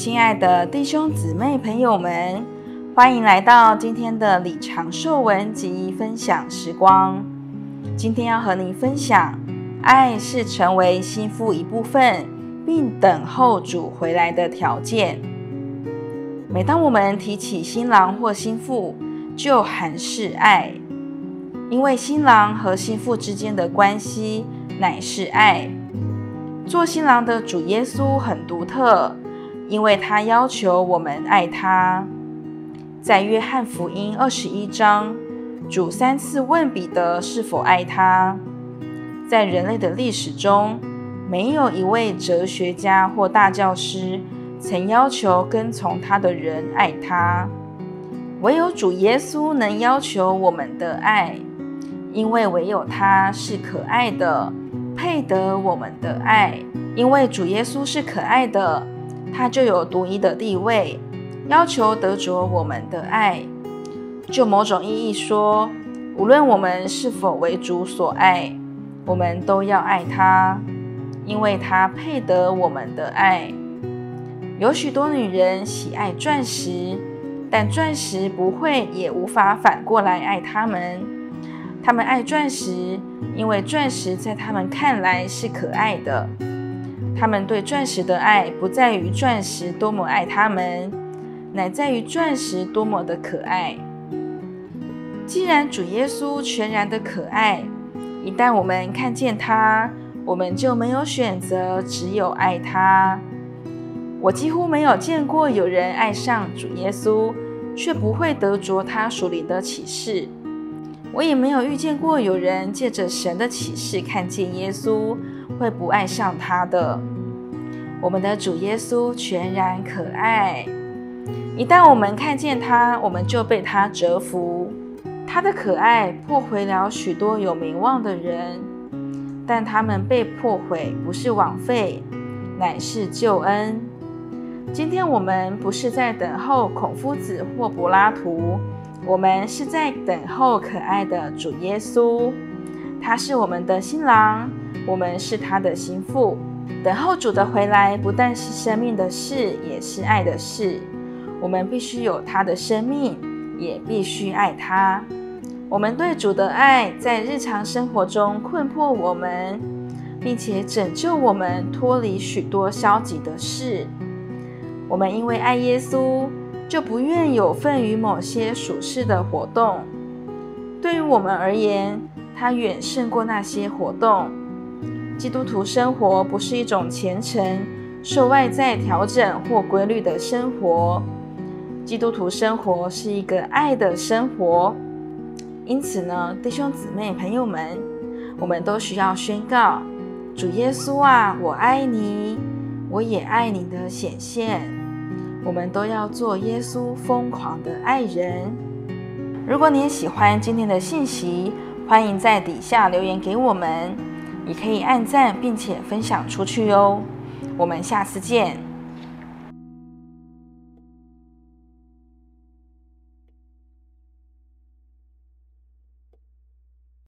亲爱的弟兄姊妹朋友们，欢迎来到今天的李长寿文集分享时光。今天要和您分享，爱是成为心腹一部分，并等候主回来的条件。每当我们提起新郎或新妇，就还是爱，因为新郎和新妇之间的关系乃是爱。做新郎的主耶稣很独特，因为他要求我们爱他。在约翰福音二十一章，主三次问彼得是否爱他。在人类的历史中，没有一位哲学家或大教师曾要求跟从他的人爱他，唯有主耶稣能要求我们的爱，因为唯有他是可爱的。配得我们的爱，因为主耶稣是可爱的，他就有独一的地位，要求得着我们的爱。就某种意义说，无论我们是否为主所爱，我们都要爱他，因为他配得我们的爱。有许多女人喜爱钻石，但钻石不会也无法反过来爱他们。他们爱钻石，因为钻石在他们看来是可爱的。他们对钻石的爱不在于钻石多么爱他们，乃在于钻石多么的可爱。既然主耶稣全然的可爱，一旦我们看见他，我们就没有选择，只有爱他。我几乎没有见过有人爱上主耶稣，却不会得着他属灵的启示。我也没有遇见过有人借着神的启示看见耶稣会不爱上他的。我们的主耶稣全然可爱，一旦我们看见他，我们就被他折服。他的可爱破毁了许多有名望的人，但他们被破毁不是枉费，乃是救恩。今天我们不是在等候孔夫子或柏拉图。我们是在等候可爱的主耶稣，他是我们的新郎，我们是他的新妇。等候主的回来，不但是生命的事，也是爱的事。我们必须有他的生命，也必须爱他。我们对主的爱，在日常生活中困迫我们，并且拯救我们脱离许多消极的事。我们因为爱耶稣。就不愿有份于某些属世的活动。对于我们而言，它远胜过那些活动。基督徒生活不是一种虔诚、受外在调整或规律的生活。基督徒生活是一个爱的生活。因此呢，弟兄姊妹、朋友们，我们都需要宣告：主耶稣啊，我爱你，我也爱你的显现。我们都要做耶稣疯狂的爱人。如果你也喜欢今天的信息，欢迎在底下留言给我们，也可以按赞并且分享出去哦。我们下次见。